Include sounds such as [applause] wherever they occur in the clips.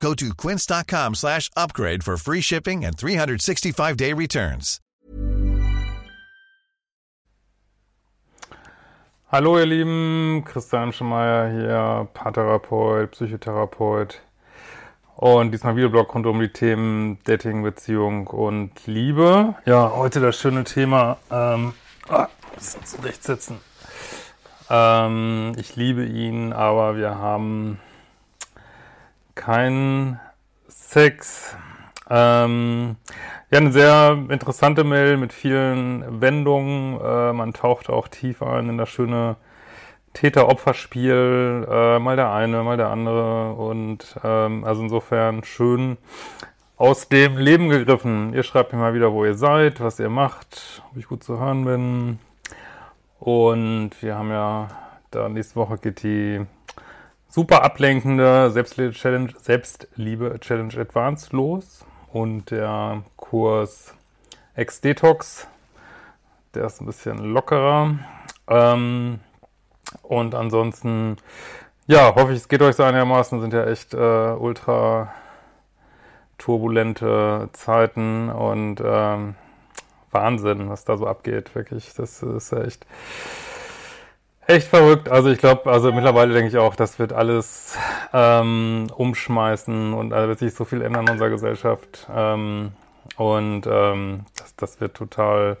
Go to quince.com slash upgrade for free shipping and 365-day returns. Hallo ihr Lieben, Christian Schemeier hier, Paartherapeut, Psychotherapeut und diesmal Videoblog rund um die Themen Dating, Beziehung und Liebe. Ja, heute das schöne Thema, ähm, ah, muss zurecht sitzen. Ähm, ich liebe ihn, aber wir haben keinen Sex. Ähm, ja, eine sehr interessante Mail mit vielen Wendungen. Äh, man taucht auch tief ein in das schöne Täter-Opfer-Spiel. Äh, mal der eine, mal der andere. Und ähm, also insofern schön aus dem Leben gegriffen. Ihr schreibt mir mal wieder, wo ihr seid, was ihr macht, ob ich gut zu hören bin. Und wir haben ja, da nächste Woche geht die super ablenkende Selbstliebe-Challenge Selbstliebe Challenge Advanced los und der Kurs Ex-Detox, der ist ein bisschen lockerer. Ähm, und ansonsten, ja, hoffe ich, es geht euch so einigermaßen, sind ja echt äh, ultra turbulente Zeiten und ähm, Wahnsinn, was da so abgeht, wirklich. Das ist echt echt verrückt. Also ich glaube, also mittlerweile denke ich auch, das wird alles ähm, umschmeißen und da wird sich so viel ändern in unserer Gesellschaft. Ähm, und ähm, das, das wird total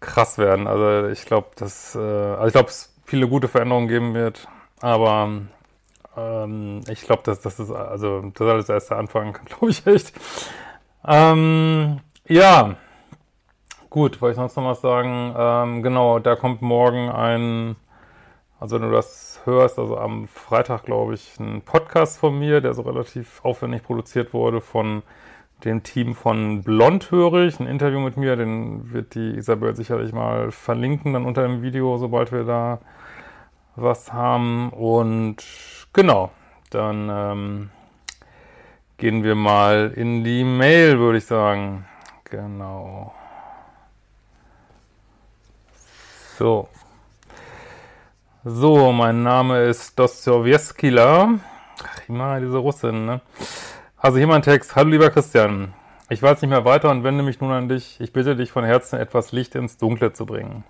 krass werden. Also ich glaube, dass äh, also ich glaube, es viele gute Veränderungen geben wird, aber ähm, ich glaube, dass das ist also das alles erst der Anfang, [laughs] glaube ich echt. Ähm, ja. Gut, wollte ich sonst noch was sagen? Ähm, genau, da kommt morgen ein, also wenn du das hörst, also am Freitag, glaube ich, ein Podcast von mir, der so relativ aufwendig produziert wurde von dem Team von Blondhörig, ein Interview mit mir, den wird die Isabel sicherlich mal verlinken, dann unter dem Video, sobald wir da was haben. Und genau, dann ähm, gehen wir mal in die Mail, würde ich sagen. Genau. So. So, mein Name ist Dostojewskila. Ach, immer diese Russin, ne? Also hier mein Text. Hallo lieber Christian. Ich weiß nicht mehr weiter und wende mich nun an dich. Ich bitte dich von Herzen etwas Licht ins Dunkle zu bringen.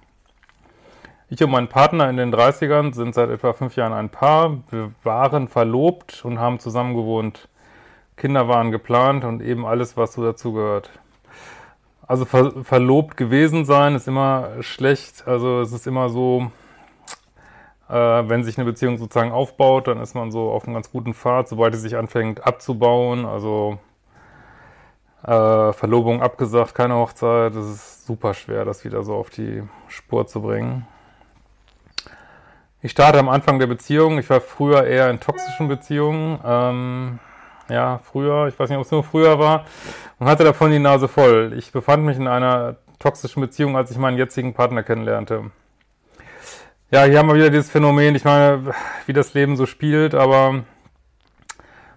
Ich und mein Partner in den 30ern sind seit etwa fünf Jahren ein Paar. Wir waren verlobt und haben zusammen gewohnt. Kinder waren geplant und eben alles, was so dazugehört. Also ver verlobt gewesen sein ist immer schlecht. Also es ist immer so, äh, wenn sich eine Beziehung sozusagen aufbaut, dann ist man so auf einem ganz guten Pfad, sobald sie sich anfängt abzubauen. Also äh, Verlobung abgesagt, keine Hochzeit. Das ist super schwer, das wieder so auf die Spur zu bringen. Ich starte am Anfang der Beziehung. Ich war früher eher in toxischen Beziehungen. Ähm, ja, früher, ich weiß nicht, ob es nur früher war, und hatte davon die Nase voll. Ich befand mich in einer toxischen Beziehung, als ich meinen jetzigen Partner kennenlernte. Ja, hier haben wir wieder dieses Phänomen, ich meine, wie das Leben so spielt, aber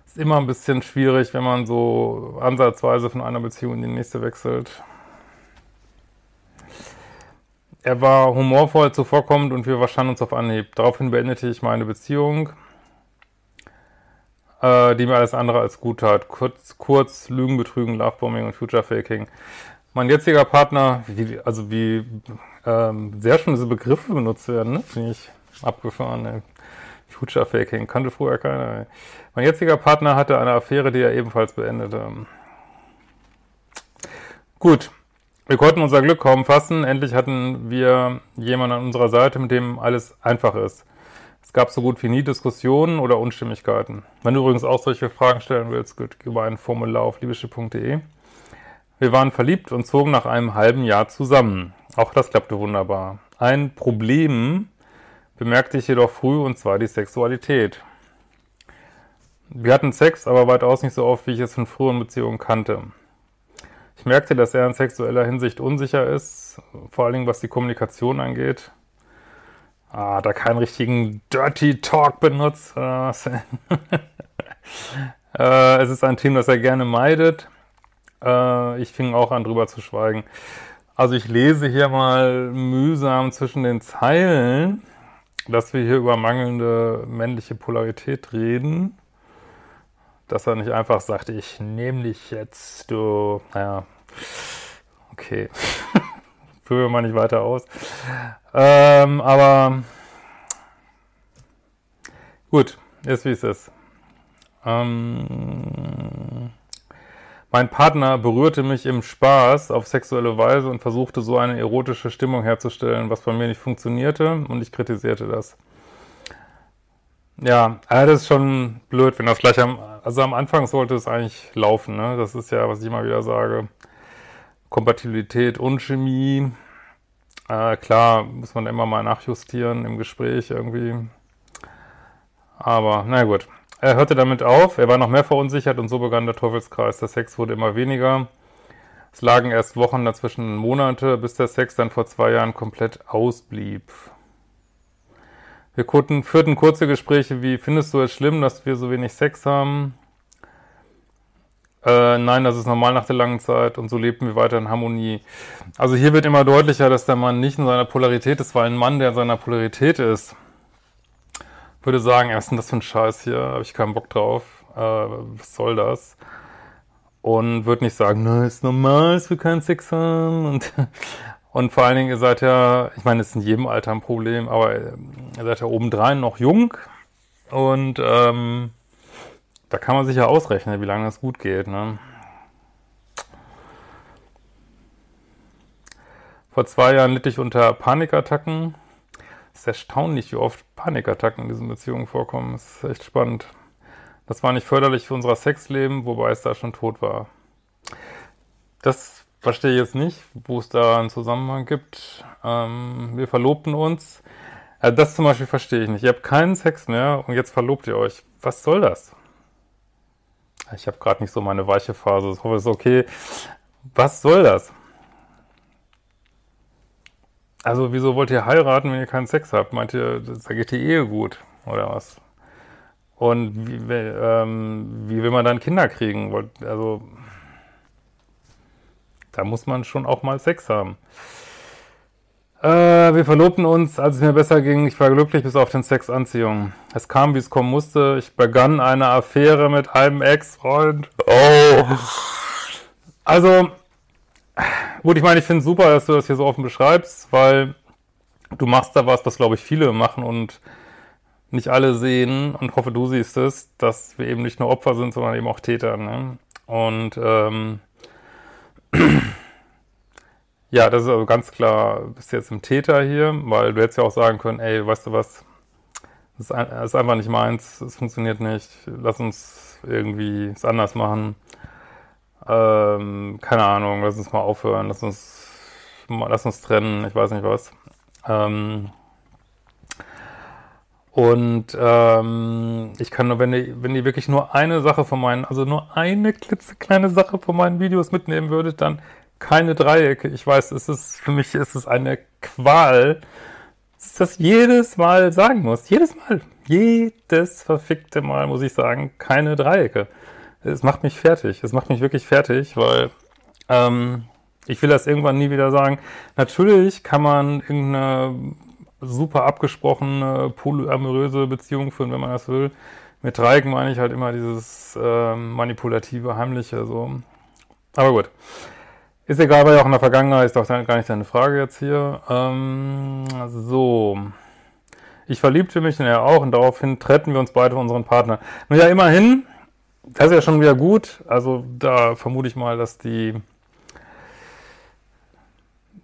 es ist immer ein bisschen schwierig, wenn man so ansatzweise von einer Beziehung in die nächste wechselt. Er war humorvoll zuvorkommend und wir verstanden uns auf Anhieb. Daraufhin beendete ich meine Beziehung äh, die mir alles andere als gut tat. Kurz, kurz Lügen, Betrügen, Lovebombing und Future Faking. Mein jetziger Partner, wie, also wie ähm, sehr schon diese Begriffe benutzt werden, ne? finde ich abgefahren. Ey. Future Faking kannte früher keiner. Ey. Mein jetziger Partner hatte eine Affäre, die er ebenfalls beendete. Gut, wir konnten unser Glück kaum fassen. Endlich hatten wir jemanden an unserer Seite, mit dem alles einfach ist. Es gab so gut wie nie Diskussionen oder Unstimmigkeiten. Wenn du übrigens auch solche Fragen stellen willst, geht über ein Formular auf liebeschiff.de. Wir waren verliebt und zogen nach einem halben Jahr zusammen. Auch das klappte wunderbar. Ein Problem bemerkte ich jedoch früh, und zwar die Sexualität. Wir hatten Sex, aber weitaus nicht so oft, wie ich es von früheren Beziehungen kannte. Ich merkte, dass er in sexueller Hinsicht unsicher ist, vor allen Dingen was die Kommunikation angeht. Ah, da keinen richtigen Dirty Talk benutzt. [laughs] äh, es ist ein Team, das er gerne meidet. Äh, ich fing auch an, drüber zu schweigen. Also ich lese hier mal mühsam zwischen den Zeilen, dass wir hier über mangelnde männliche Polarität reden. Dass er nicht einfach sagt, ich nehme dich jetzt, du, naja, okay. Führen wir mal nicht weiter aus. Ähm, aber gut, ist wie es ist. Ähm, mein Partner berührte mich im Spaß auf sexuelle Weise und versuchte so eine erotische Stimmung herzustellen, was bei mir nicht funktionierte und ich kritisierte das. Ja, das ist schon blöd, wenn das gleich am, also am Anfang sollte es eigentlich laufen, ne? Das ist ja, was ich immer wieder sage. Kompatibilität und Chemie. Äh, klar, muss man immer mal nachjustieren im Gespräch irgendwie. Aber, na gut. Er hörte damit auf, er war noch mehr verunsichert und so begann der Teufelskreis. Der Sex wurde immer weniger. Es lagen erst Wochen dazwischen Monate, bis der Sex dann vor zwei Jahren komplett ausblieb. Wir führten kurze Gespräche wie, findest du es schlimm, dass wir so wenig Sex haben? Äh, nein, das ist normal nach der langen Zeit und so lebten wir weiter in Harmonie. Also hier wird immer deutlicher, dass der Mann nicht in seiner Polarität ist, weil ein Mann, der in seiner Polarität ist, würde sagen, was ist denn das für ein Scheiß hier? Habe ich keinen Bock drauf. Äh, was soll das? Und würde nicht sagen, na, ist normal, dass wir keinen Sex haben. [laughs] Und, und vor allen Dingen, ihr seid ja, ich meine, es ist in jedem Alter ein Problem, aber ihr seid ja obendrein noch jung. Und ähm, da kann man sich ja ausrechnen, wie lange das gut geht. Ne? Vor zwei Jahren litt ich unter Panikattacken. Es ist erstaunlich, wie oft Panikattacken in diesen Beziehungen vorkommen. Das ist echt spannend. Das war nicht förderlich für unser Sexleben, wobei es da schon tot war. Das verstehe ich jetzt nicht, wo es da einen Zusammenhang gibt. Ähm, wir verlobten uns. Also das zum Beispiel verstehe ich nicht. Ihr habt keinen Sex mehr und jetzt verlobt ihr euch. Was soll das? Ich habe gerade nicht so meine weiche Phase. Ich hoffe, es ist okay. Was soll das? Also, wieso wollt ihr heiraten, wenn ihr keinen Sex habt? Meint ihr, da geht die Ehe gut oder was? Und wie, ähm, wie will man dann Kinder kriegen? Also, da muss man schon auch mal Sex haben. Äh, wir verlobten uns, als es mir besser ging. Ich war glücklich bis auf den Sex Anziehung. Es kam, wie es kommen musste. Ich begann eine Affäre mit einem Ex-Freund. Oh. Also, Gut, ich meine, ich finde es super, dass du das hier so offen beschreibst, weil du machst da was, was glaube ich viele machen und nicht alle sehen und hoffe, du siehst es, dass wir eben nicht nur Opfer sind, sondern eben auch Täter. Ne? Und ähm, ja, das ist also ganz klar, bist jetzt im Täter hier, weil du hättest ja auch sagen können, ey, weißt du was, das ist einfach nicht meins, es funktioniert nicht, lass uns irgendwie es anders machen. Ähm, keine Ahnung, lass uns mal aufhören, lass uns, lass uns trennen, ich weiß nicht was. Ähm, und ähm, ich kann nur, wenn ihr, wenn ihr wirklich nur eine Sache von meinen, also nur eine klitzekleine Sache von meinen Videos mitnehmen würdet, dann keine Dreiecke. Ich weiß, es ist, für mich ist es eine Qual, dass ich das jedes Mal sagen muss. Jedes Mal. Jedes verfickte Mal muss ich sagen, keine Dreiecke es macht mich fertig. Es macht mich wirklich fertig, weil ähm, ich will das irgendwann nie wieder sagen. Natürlich kann man irgendeine super abgesprochene polyamoröse Beziehung führen, wenn man das will. Mit Dreiecken meine ich halt immer dieses äh, manipulative, heimliche so. Aber gut. Ist egal, weil ja auch in der Vergangenheit ist doch gar nicht deine Frage jetzt hier. Ähm, so. Ich verliebte mich in er auch und daraufhin trennten wir uns beide von unseren Partner. Nun ja, immerhin das ist ja schon wieder gut. Also da vermute ich mal, dass die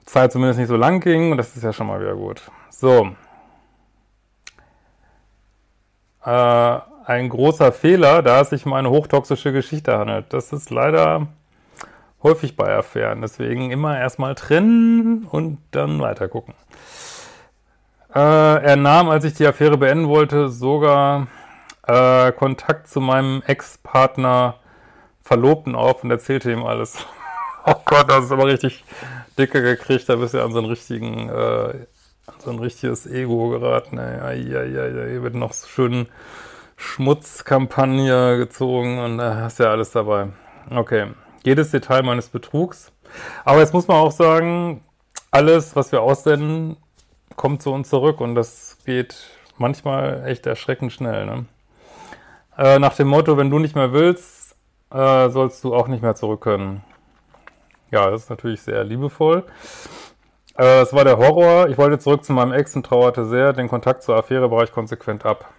Zeit zumindest nicht so lang ging und das ist ja schon mal wieder gut. So. Äh, ein großer Fehler, da es sich um eine hochtoxische Geschichte handelt. Das ist leider häufig bei Affären. Deswegen immer erstmal trennen und dann weiter gucken. Äh, er nahm, als ich die Affäre beenden wollte, sogar äh, Kontakt zu meinem Ex-Partner Verlobten auf und erzählte ihm alles. [laughs] oh Gott, das ist aber richtig dicke gekriegt. Da bist du an so einen richtigen, äh, so ein richtiges Ego geraten. Ja, ja, ja, hier wird noch so schön Schmutzkampagne gezogen und da hast ja alles dabei. Okay, jedes Detail meines Betrugs. Aber jetzt muss man auch sagen, alles, was wir aussenden, kommt zu uns zurück und das geht manchmal echt erschreckend schnell. Ne? Äh, nach dem Motto, wenn du nicht mehr willst, äh, sollst du auch nicht mehr zurück können. Ja, das ist natürlich sehr liebevoll. Äh, es war der Horror. Ich wollte zurück zu meinem Ex und trauerte sehr. Den Kontakt zur Affäre brach ich konsequent ab.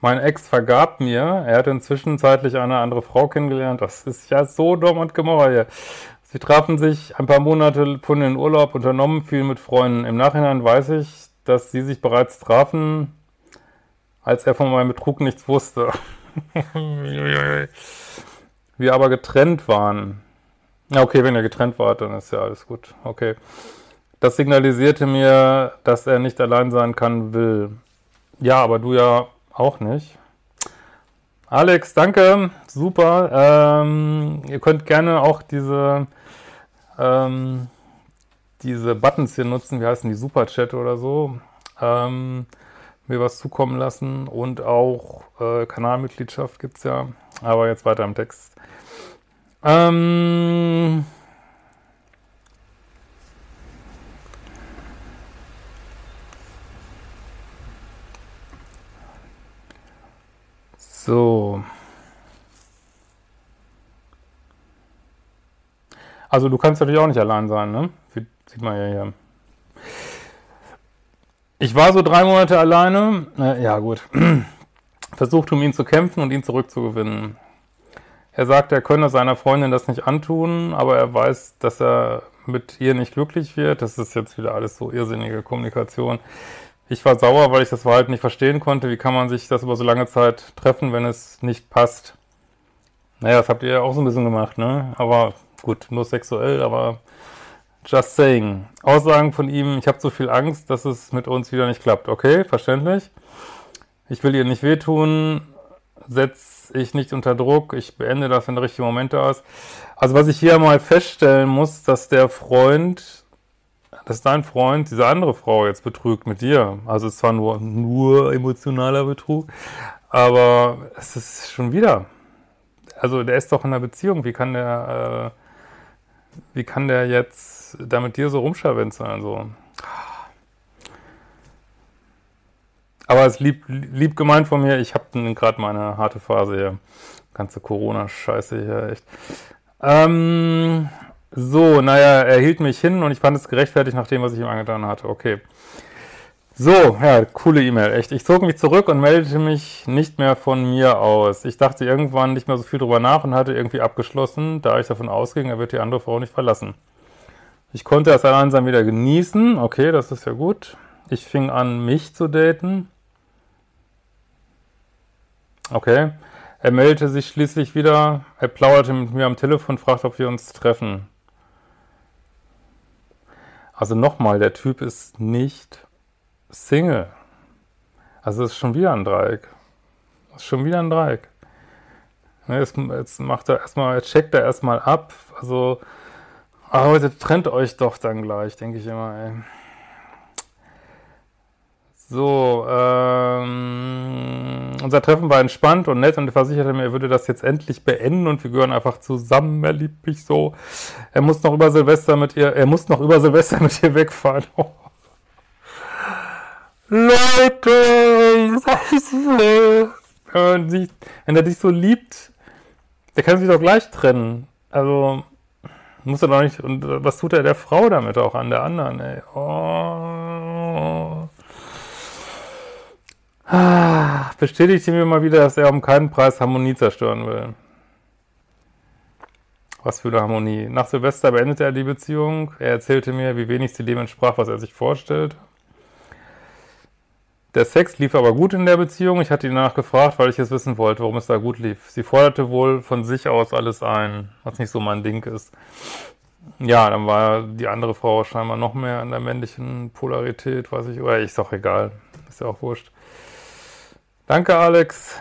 Mein Ex vergab mir, er hat inzwischen zeitlich eine andere Frau kennengelernt. Das ist ja so dumm und gemorra hier. Sie trafen sich ein paar Monate von den Urlaub, unternommen viel mit Freunden. Im Nachhinein weiß ich, dass sie sich bereits trafen, als er von meinem Betrug nichts wusste. [laughs] Wir aber getrennt waren. Ja, okay, wenn ihr getrennt wart, dann ist ja alles gut. Okay. Das signalisierte mir, dass er nicht allein sein kann, will. Ja, aber du ja auch nicht. Alex, danke. Super. Ähm, ihr könnt gerne auch diese, ähm, diese Buttons hier nutzen. Wie heißen die? Superchat oder so. Ähm, mir was zukommen lassen. Und auch äh, Kanalmitgliedschaft gibt's ja. Aber jetzt weiter im Text. Ähm... So. Also du kannst natürlich auch nicht allein sein, ne? Sieht man ja hier. Ich war so drei Monate alleine. Äh, ja, gut. [clears throat] Versucht, um ihn zu kämpfen und ihn zurückzugewinnen. Er sagt, er könne seiner Freundin das nicht antun, aber er weiß, dass er mit ihr nicht glücklich wird. Das ist jetzt wieder alles so irrsinnige Kommunikation. Ich war sauer, weil ich das Verhalten nicht verstehen konnte. Wie kann man sich das über so lange Zeit treffen, wenn es nicht passt? Naja, das habt ihr ja auch so ein bisschen gemacht, ne? Aber gut, nur sexuell, aber just saying. Aussagen von ihm, ich habe so viel Angst, dass es mit uns wieder nicht klappt. Okay, verständlich. Ich will ihr nicht wehtun, setze ich nicht unter Druck, ich beende das, wenn der richtige Moment da ist. Also was ich hier mal feststellen muss, dass der Freund dass dein Freund diese andere Frau jetzt betrügt mit dir. Also es zwar nur, nur emotionaler Betrug, aber es ist schon wieder. Also der ist doch in einer Beziehung. Wie kann der, äh, wie kann der jetzt da mit dir so rumscharwenzeln? So. Aber es ist lieb, lieb gemeint von mir. Ich habe gerade meine harte Phase hier. Ganze Corona-Scheiße hier, echt. Ähm, so, naja, er hielt mich hin und ich fand es gerechtfertigt nach dem, was ich ihm angetan hatte. Okay. So, ja, coole E-Mail, echt. Ich zog mich zurück und meldete mich nicht mehr von mir aus. Ich dachte irgendwann nicht mehr so viel drüber nach und hatte irgendwie abgeschlossen, da ich davon ausging, er wird die andere Frau nicht verlassen. Ich konnte das Alleinsein wieder genießen. Okay, das ist ja gut. Ich fing an, mich zu daten. Okay. Er meldete sich schließlich wieder. Er plauderte mit mir am Telefon, fragte, ob wir uns treffen. Also nochmal, der Typ ist nicht Single. Also es ist schon wieder ein Dreieck. Das ist schon wieder ein Dreieck. Ne, jetzt, jetzt macht er erstmal, jetzt checkt er erstmal ab. Also, aber heute trennt euch doch dann gleich, denke ich immer, ey. So, ähm, unser Treffen war entspannt und nett und er versicherte mir, er würde das jetzt endlich beenden und wir gehören einfach zusammen. Er liebt mich so. Er muss noch über Silvester mit ihr, er muss noch über Silvester mit ihr wegfahren. Oh. Leute, wenn, wenn er dich so liebt, der kann sich doch gleich trennen. Also, muss er doch nicht, und was tut er der Frau damit auch an der anderen, ey? Oh. Ah, bestätigte mir mal wieder, dass er um keinen Preis Harmonie zerstören will. Was für eine Harmonie. Nach Silvester beendete er die Beziehung. Er erzählte mir, wie wenig sie dem entsprach, was er sich vorstellt. Der Sex lief aber gut in der Beziehung. Ich hatte ihn nachgefragt, weil ich es wissen wollte, warum es da gut lief. Sie forderte wohl von sich aus alles ein, was nicht so mein Ding ist. Ja, dann war die andere Frau scheinbar noch mehr in der männlichen Polarität, weiß ich, oder ist doch egal. Ist ja auch wurscht. Danke, Alex.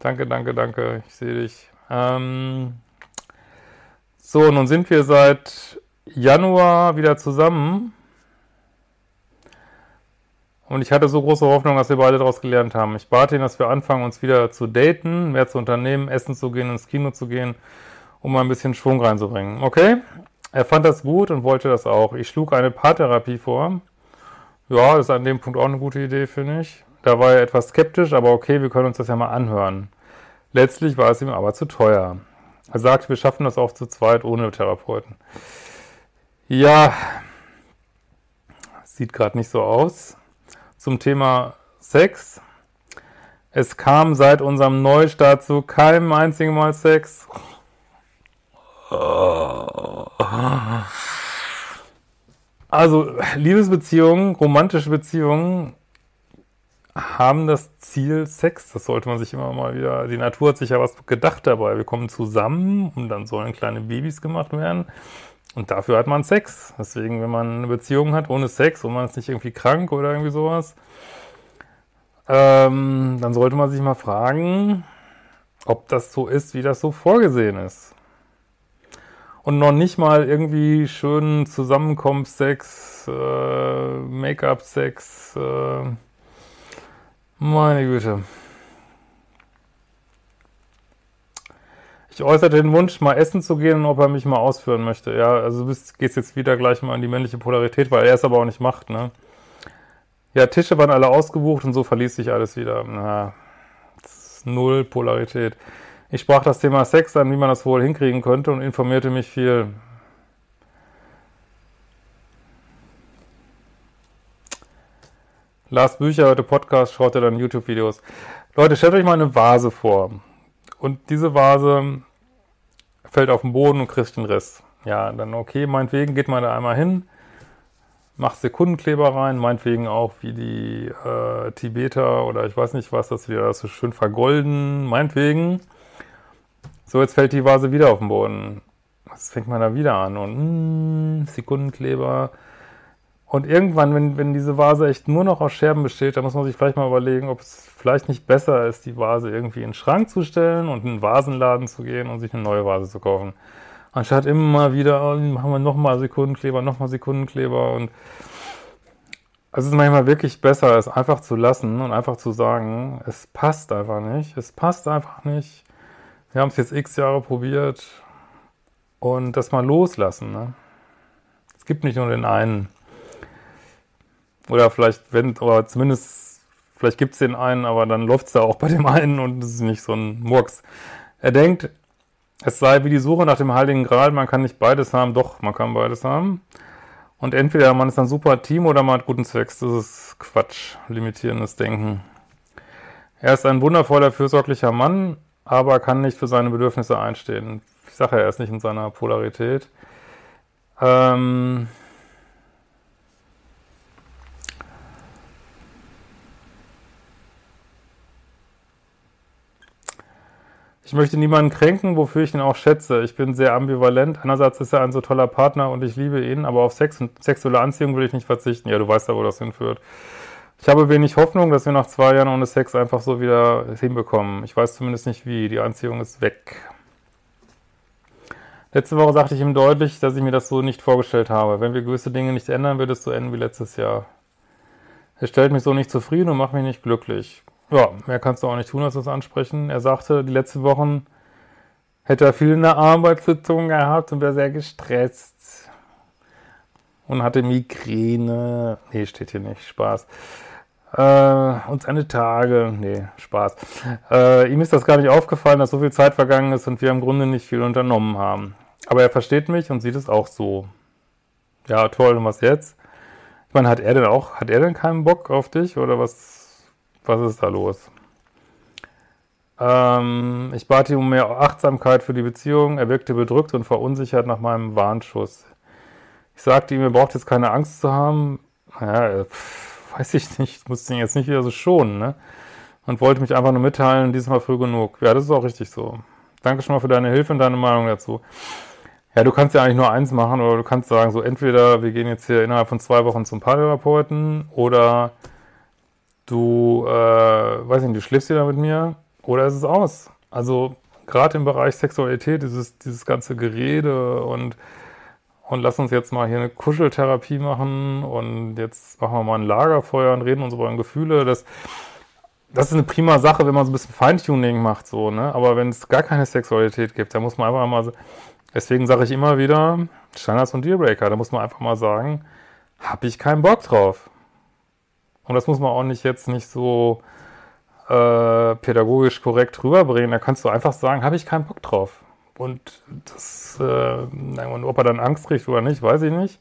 Danke, danke, danke. Ich sehe dich. Ähm, So, nun sind wir seit Januar wieder zusammen. Und ich hatte so große Hoffnung, dass wir beide daraus gelernt haben. Ich bat ihn, dass wir anfangen, uns wieder zu daten, mehr zu unternehmen, essen zu gehen, ins Kino zu gehen, um mal ein bisschen Schwung reinzubringen. Okay? Er fand das gut und wollte das auch. Ich schlug eine Paartherapie vor. Ja, ist an dem Punkt auch eine gute Idee, finde ich. Da war er etwas skeptisch, aber okay, wir können uns das ja mal anhören. Letztlich war es ihm aber zu teuer. Er sagt, wir schaffen das auch zu zweit ohne Therapeuten. Ja, sieht gerade nicht so aus. Zum Thema Sex. Es kam seit unserem Neustart zu keinem einzigen Mal Sex. [laughs] Also Liebesbeziehungen, romantische Beziehungen haben das Ziel Sex. Das sollte man sich immer mal wieder. Die Natur hat sich ja was gedacht dabei. Wir kommen zusammen und dann sollen kleine Babys gemacht werden. Und dafür hat man Sex. Deswegen, wenn man eine Beziehung hat ohne Sex und man ist nicht irgendwie krank oder irgendwie sowas, ähm, dann sollte man sich mal fragen, ob das so ist, wie das so vorgesehen ist. Und noch nicht mal irgendwie schönen Zusammenkommst-Sex, äh, Make-up-Sex, äh, meine Güte. Ich äußerte den Wunsch, mal essen zu gehen und ob er mich mal ausführen möchte. Ja, also du gehst jetzt wieder gleich mal an die männliche Polarität, weil er es aber auch nicht macht, ne? Ja, Tische waren alle ausgebucht und so verließ sich alles wieder. Na, null Polarität. Ich sprach das Thema Sex an, wie man das wohl hinkriegen könnte und informierte mich viel. Lars Bücher, heute Podcast, schaut ihr dann YouTube-Videos. Leute, stellt euch mal eine Vase vor. Und diese Vase fällt auf den Boden und kriegt den Rest. Ja, dann okay, meinetwegen geht man da einmal hin, macht Sekundenkleber rein, meinetwegen auch wie die äh, Tibeter oder ich weiß nicht was, dass wir das so schön vergolden, meinetwegen. So, jetzt fällt die Vase wieder auf den Boden. Was fängt man da wieder an? Und mh, hm, Sekundenkleber, und irgendwann, wenn, wenn diese Vase echt nur noch aus Scherben besteht, dann muss man sich vielleicht mal überlegen, ob es vielleicht nicht besser ist, die Vase irgendwie in den Schrank zu stellen und in einen Vasenladen zu gehen und sich eine neue Vase zu kaufen. Anstatt immer wieder, oh, machen wir nochmal Sekundenkleber, nochmal Sekundenkleber und es ist manchmal wirklich besser, es einfach zu lassen und einfach zu sagen, es passt einfach nicht, es passt einfach nicht. Wir haben es jetzt x Jahre probiert und das mal loslassen. Ne? Es gibt nicht nur den einen. Oder vielleicht, wenn, oder zumindest, vielleicht gibt es den einen, aber dann läuft es da auch bei dem einen und es ist nicht so ein Murks. Er denkt, es sei wie die Suche nach dem Heiligen Gral, man kann nicht beides haben, doch, man kann beides haben. Und entweder man ist ein super Team oder man hat guten Sex. Das ist Quatsch, limitierendes Denken. Er ist ein wundervoller, fürsorglicher Mann, aber kann nicht für seine Bedürfnisse einstehen. Ich sage ja, er ist nicht in seiner Polarität. Ähm, Ich möchte niemanden kränken, wofür ich ihn auch schätze. Ich bin sehr ambivalent. Einerseits ist er ein so toller Partner und ich liebe ihn, aber auf Sex und sexuelle Anziehung will ich nicht verzichten. Ja, du weißt ja, wo das hinführt. Ich habe wenig Hoffnung, dass wir nach zwei Jahren ohne Sex einfach so wieder hinbekommen. Ich weiß zumindest nicht wie. Die Anziehung ist weg. Letzte Woche sagte ich ihm deutlich, dass ich mir das so nicht vorgestellt habe. Wenn wir gewisse Dinge nicht ändern, wird es so enden wie letztes Jahr. Er stellt mich so nicht zufrieden und macht mich nicht glücklich. Ja, mehr kannst du auch nicht tun, als das ansprechen. Er sagte, die letzten Wochen hätte er viel in der Arbeitssitzung gehabt und wäre sehr gestresst. Und hatte Migräne. Nee, steht hier nicht. Spaß. Äh, und seine Tage. Nee, Spaß. Äh, ihm ist das gar nicht aufgefallen, dass so viel Zeit vergangen ist und wir im Grunde nicht viel unternommen haben. Aber er versteht mich und sieht es auch so. Ja, toll, und was jetzt? Ich meine, hat er denn auch, hat er denn keinen Bock auf dich oder was was ist da los? Ähm, ich bat ihn um mehr Achtsamkeit für die Beziehung. Er wirkte bedrückt und verunsichert nach meinem Warnschuss. Ich sagte ihm, er braucht jetzt keine Angst zu haben. Naja, pff, weiß ich nicht, ich musste ihn jetzt nicht wieder so schonen, ne? Und wollte mich einfach nur mitteilen, diesmal früh genug. Ja, das ist auch richtig so. Danke schon mal für deine Hilfe und deine Meinung dazu. Ja, du kannst ja eigentlich nur eins machen oder du kannst sagen, so entweder wir gehen jetzt hier innerhalb von zwei Wochen zum Paartherapeuten oder du, äh, weiß nicht, du schläfst wieder mit mir oder ist es aus? Also gerade im Bereich Sexualität, dieses, dieses ganze Gerede und, und lass uns jetzt mal hier eine Kuscheltherapie machen und jetzt machen wir mal ein Lagerfeuer und reden uns über Gefühle, das, das ist eine prima Sache, wenn man so ein bisschen Feintuning macht, so, ne? Aber wenn es gar keine Sexualität gibt, dann muss man einfach mal, deswegen sage ich immer wieder, Standards und Dealbreaker, da muss man einfach mal sagen, habe ich keinen Bock drauf. Und das muss man auch nicht jetzt nicht so äh, pädagogisch korrekt rüberbringen. Da kannst du einfach sagen, habe ich keinen Bock drauf. Und das, äh, ob er dann Angst kriegt oder nicht, weiß ich nicht.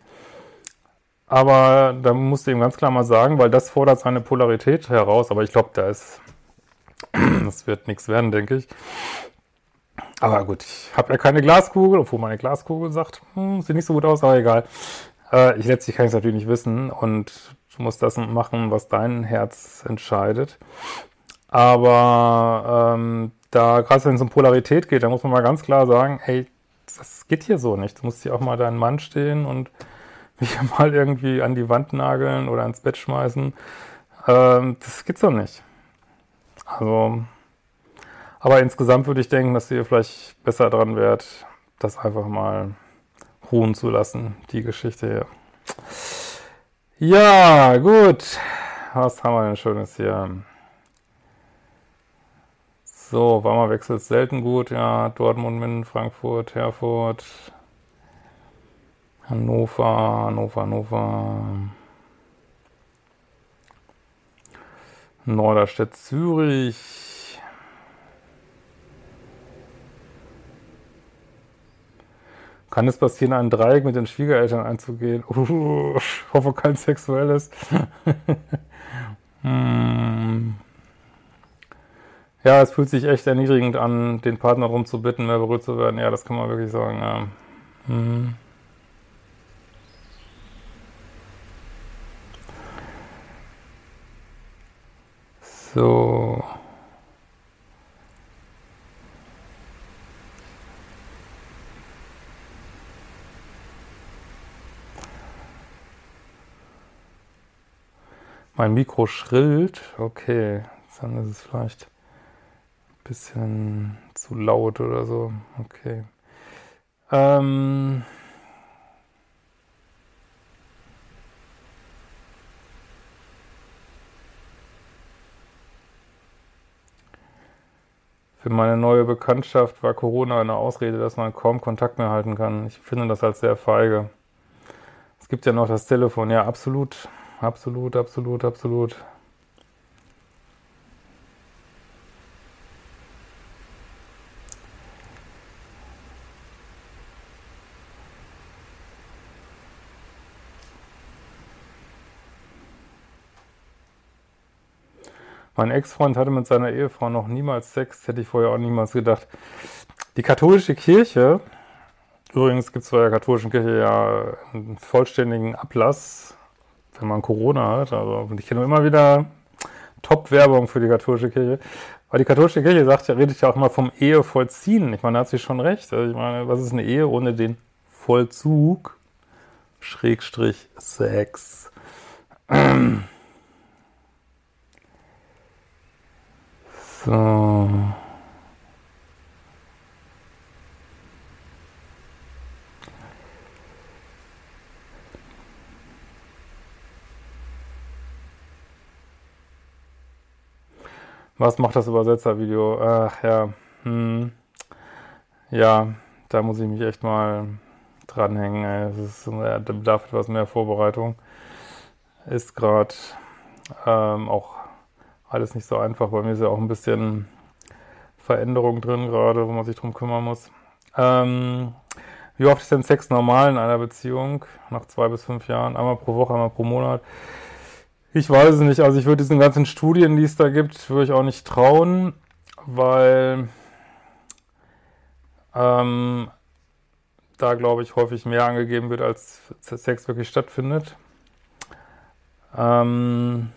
Aber da musst du ihm ganz klar mal sagen, weil das fordert seine Polarität heraus. Aber ich glaube, da ist, [clears throat] das wird nichts werden, denke ich. Aber gut, ich habe ja keine Glaskugel, obwohl meine Glaskugel sagt, hm, sieht nicht so gut aus, aber egal. Äh, ich letztlich kann es natürlich nicht wissen und du musst das machen, was dein Herz entscheidet. Aber ähm, da, gerade wenn es um Polarität geht, da muss man mal ganz klar sagen, hey, das geht hier so nicht. Du musst hier auch mal deinen Mann stehen und [laughs] mich mal irgendwie an die Wand nageln oder ins Bett schmeißen. Ähm, das geht so nicht. Also, aber insgesamt würde ich denken, dass ihr vielleicht besser dran wärt, das einfach mal ruhen zu lassen, die Geschichte hier. Ja, gut. Was haben wir denn Schönes hier? So, Weimar wechselt selten gut. Ja, Dortmund, Minden, Frankfurt, Herford, Hannover, Hannover, Hannover. Norderstedt, Zürich. Kann es passieren, ein Dreieck mit den Schwiegereltern einzugehen? [laughs] Uh, hoffe kein sexuelles. [laughs] hm. Ja, es fühlt sich echt erniedrigend an, den Partner darum zu bitten, mehr berührt zu werden. Ja, das kann man wirklich sagen. Ja. Hm. So. Mein Mikro schrillt. Okay, dann ist es vielleicht bisschen zu laut oder so. Okay. Ähm Für meine neue Bekanntschaft war Corona eine Ausrede, dass man kaum Kontakt mehr halten kann. Ich finde das als sehr feige. Es gibt ja noch das Telefon. Ja, absolut. Absolut, absolut, absolut. Mein Ex-Freund hatte mit seiner Ehefrau noch niemals Sex, hätte ich vorher auch niemals gedacht. Die katholische Kirche, übrigens gibt es bei der katholischen Kirche ja einen vollständigen Ablass, wenn man Corona hat. Also ich kenne immer wieder Top-Werbung für die katholische Kirche. Weil die katholische Kirche sagt ja, redet ja auch immer vom Ehevollziehen. Ich meine, da hat sie schon recht. Also ich meine, was ist eine Ehe ohne den Vollzug? Schrägstrich Sex. [clears throat] So. Was macht das Übersetzervideo? Ach ja, hm. ja, da muss ich mich echt mal dranhängen. Es ist, da bedarf etwas mehr Vorbereitung. Ist gerade ähm, auch alles nicht so einfach. Bei mir ist ja auch ein bisschen Veränderung drin gerade, wo man sich drum kümmern muss. Ähm, wie oft ist denn Sex normal in einer Beziehung? Nach zwei bis fünf Jahren? Einmal pro Woche, einmal pro Monat? Ich weiß es nicht. Also ich würde diesen ganzen Studien, die es da gibt, würde ich auch nicht trauen, weil ähm, da, glaube ich, häufig mehr angegeben wird, als Sex wirklich stattfindet. Ähm,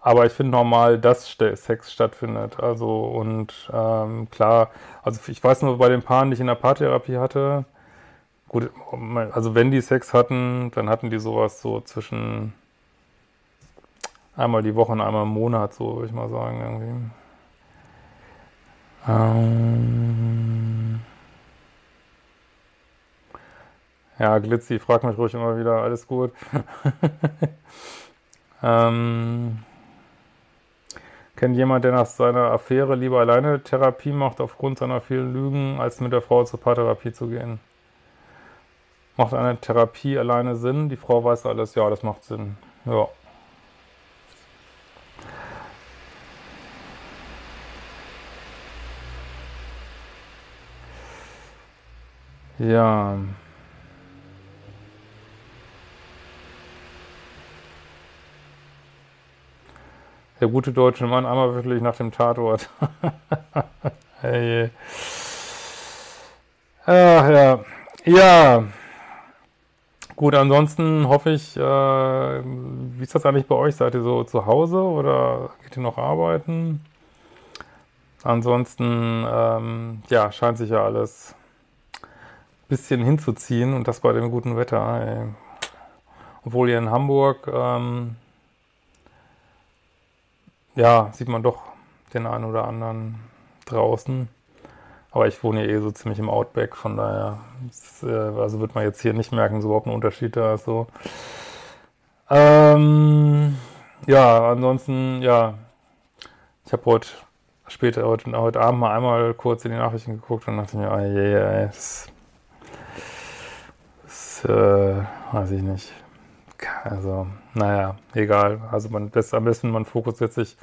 aber ich finde normal, dass Sex stattfindet. Also und ähm, klar, also ich weiß nur bei den Paaren, die ich in der Paartherapie hatte, gut, also wenn die Sex hatten, dann hatten die sowas so zwischen einmal die Woche und einmal im Monat, so würde ich mal sagen irgendwie. Ähm ja, Glitzy, frag mich ruhig immer wieder, alles gut. [laughs] ähm kennt jemand, der nach seiner Affäre lieber alleine Therapie macht, aufgrund seiner vielen Lügen, als mit der Frau zur Paartherapie zu gehen? Macht eine Therapie alleine Sinn? Die Frau weiß alles, ja, das macht Sinn. Ja. Ja. Der gute deutsche Mann einmal wirklich nach dem Tatort. [laughs] hey. Ach ja. Ja. Gut, ansonsten hoffe ich, äh, wie ist das eigentlich bei euch? Seid ihr so zu Hause oder geht ihr noch arbeiten? Ansonsten, ähm, ja, scheint sich ja alles bisschen hinzuziehen und das bei dem guten Wetter. Ey. Obwohl hier in Hamburg, ähm, ja, sieht man doch den einen oder anderen draußen. Aber ich wohne hier eh so ziemlich im Outback, von daher, ist, äh, also wird man jetzt hier nicht merken, so überhaupt ein Unterschied da ist so. Ähm, ja, ansonsten, ja, ich habe heute später, heute, heute Abend mal einmal kurz in die Nachrichten geguckt und dachte mir, oh je, je, das äh, weiß ich nicht. Also, naja, egal. Also man das am besten man fokussiert sich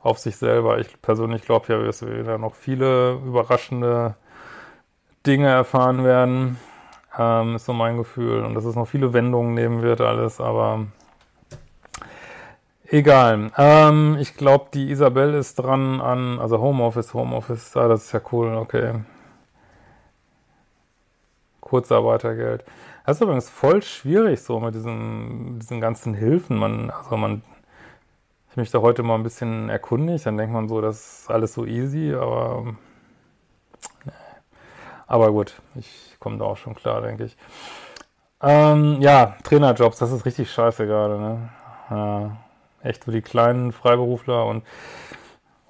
auf sich selber. Ich persönlich glaube ja, dass wir da noch viele überraschende Dinge erfahren werden. Ähm, ist so mein Gefühl. Und dass es noch viele Wendungen nehmen wird, alles, aber egal. Ähm, ich glaube, die Isabel ist dran an, also Homeoffice, Homeoffice, ah, das ist ja cool, okay. Kurzarbeitergeld. Das ist übrigens voll schwierig so mit diesen, diesen ganzen Hilfen. Man, also man, ich mich da heute mal ein bisschen erkundigt, dann denkt man so, das ist alles so easy, aber nee. aber gut, ich komme da auch schon klar, denke ich. Ähm, ja, Trainerjobs, das ist richtig scheiße gerade, ne? Ja, echt so die kleinen Freiberufler und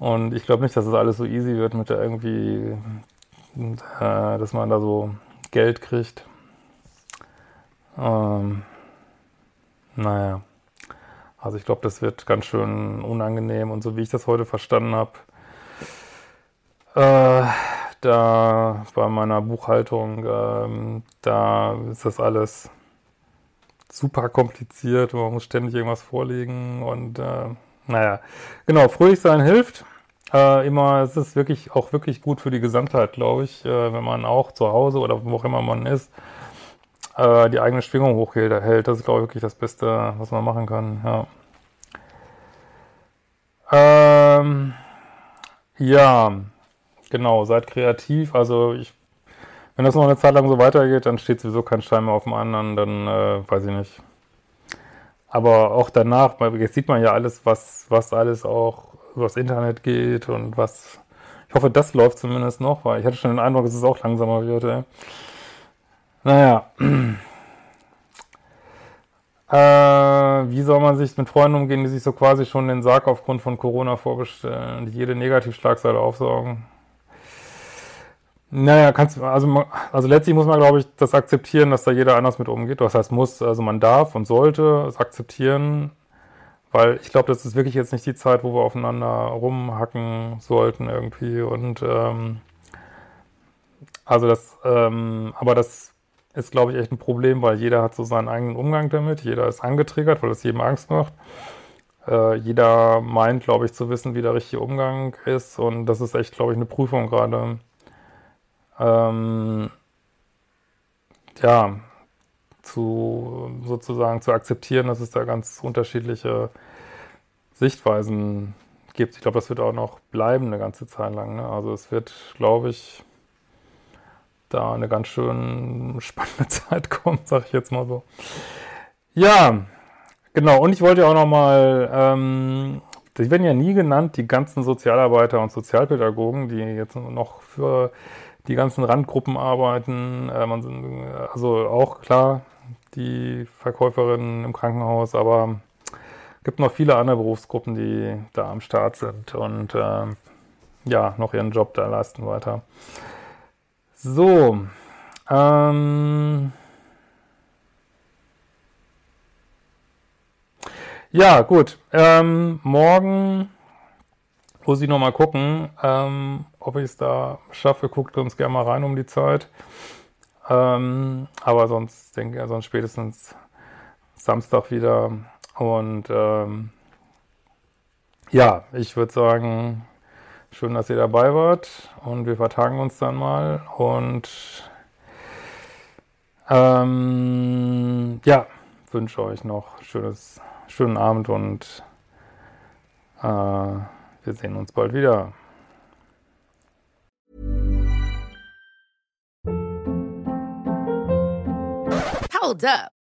und ich glaube nicht, dass es das alles so easy wird mit der irgendwie, äh, dass man da so Geld kriegt. Ähm, naja, also ich glaube, das wird ganz schön unangenehm und so wie ich das heute verstanden habe, äh, da bei meiner Buchhaltung, ähm, da ist das alles super kompliziert, man muss ständig irgendwas vorlegen und äh, naja, genau, fröhlich sein hilft. Äh, immer, es ist wirklich auch wirklich gut für die Gesamtheit, glaube ich, äh, wenn man auch zu Hause oder wo auch immer man ist, äh, die eigene Schwingung hochhält. Das ist, glaube ich, wirklich das Beste, was man machen kann. Ja. Ähm, ja, genau, seid kreativ. Also ich, wenn das noch eine Zeit lang so weitergeht, dann steht sowieso kein Stein mehr auf dem anderen, dann äh, weiß ich nicht. Aber auch danach, jetzt sieht man ja alles, was, was alles auch übers Internet geht und was. Ich hoffe, das läuft zumindest noch, weil ich hatte schon den Eindruck, dass es auch langsamer wird. Ey. Naja. [clears throat] Äh, wie soll man sich mit Freunden umgehen, die sich so quasi schon den Sarg aufgrund von Corona vorbestellen, die jede Negativschlagseite aufsaugen? Naja, kannst also also letztlich muss man, glaube ich, das akzeptieren, dass da jeder anders mit umgeht. Das heißt, muss, also man darf und sollte es akzeptieren, weil ich glaube, das ist wirklich jetzt nicht die Zeit, wo wir aufeinander rumhacken sollten irgendwie und ähm, also das, ähm, aber das ist, glaube ich, echt ein Problem, weil jeder hat so seinen eigenen Umgang damit. Jeder ist angetriggert, weil es jedem Angst macht. Äh, jeder meint, glaube ich, zu wissen, wie der richtige Umgang ist. Und das ist echt, glaube ich, eine Prüfung gerade. Ähm, ja, zu sozusagen zu akzeptieren, dass es da ganz unterschiedliche Sichtweisen gibt. Ich glaube, das wird auch noch bleiben eine ganze Zeit lang. Ne? Also es wird, glaube ich, da eine ganz schön spannende [laughs] Zeit kommt, sag ich jetzt mal so. Ja, genau. Und ich wollte auch noch mal, ähm, die werden ja nie genannt, die ganzen Sozialarbeiter und Sozialpädagogen, die jetzt noch für die ganzen Randgruppen arbeiten. Äh, man, also auch klar, die Verkäuferinnen im Krankenhaus, aber es gibt noch viele andere Berufsgruppen, die da am Start sind. Und äh, ja, noch ihren Job da leisten weiter. So, ähm, ja, gut, ähm, morgen muss ich nochmal gucken, ähm, ob ich es da schaffe. Guckt uns gerne mal rein um die Zeit. Ähm, aber sonst denke ich, sonst spätestens Samstag wieder. Und ähm, ja, ich würde sagen, schön, dass ihr dabei wart. Und wir vertagen uns dann mal. Und ähm, ja, wünsche euch noch schönes, schönen Abend und äh, wir sehen uns bald wieder. Hold up.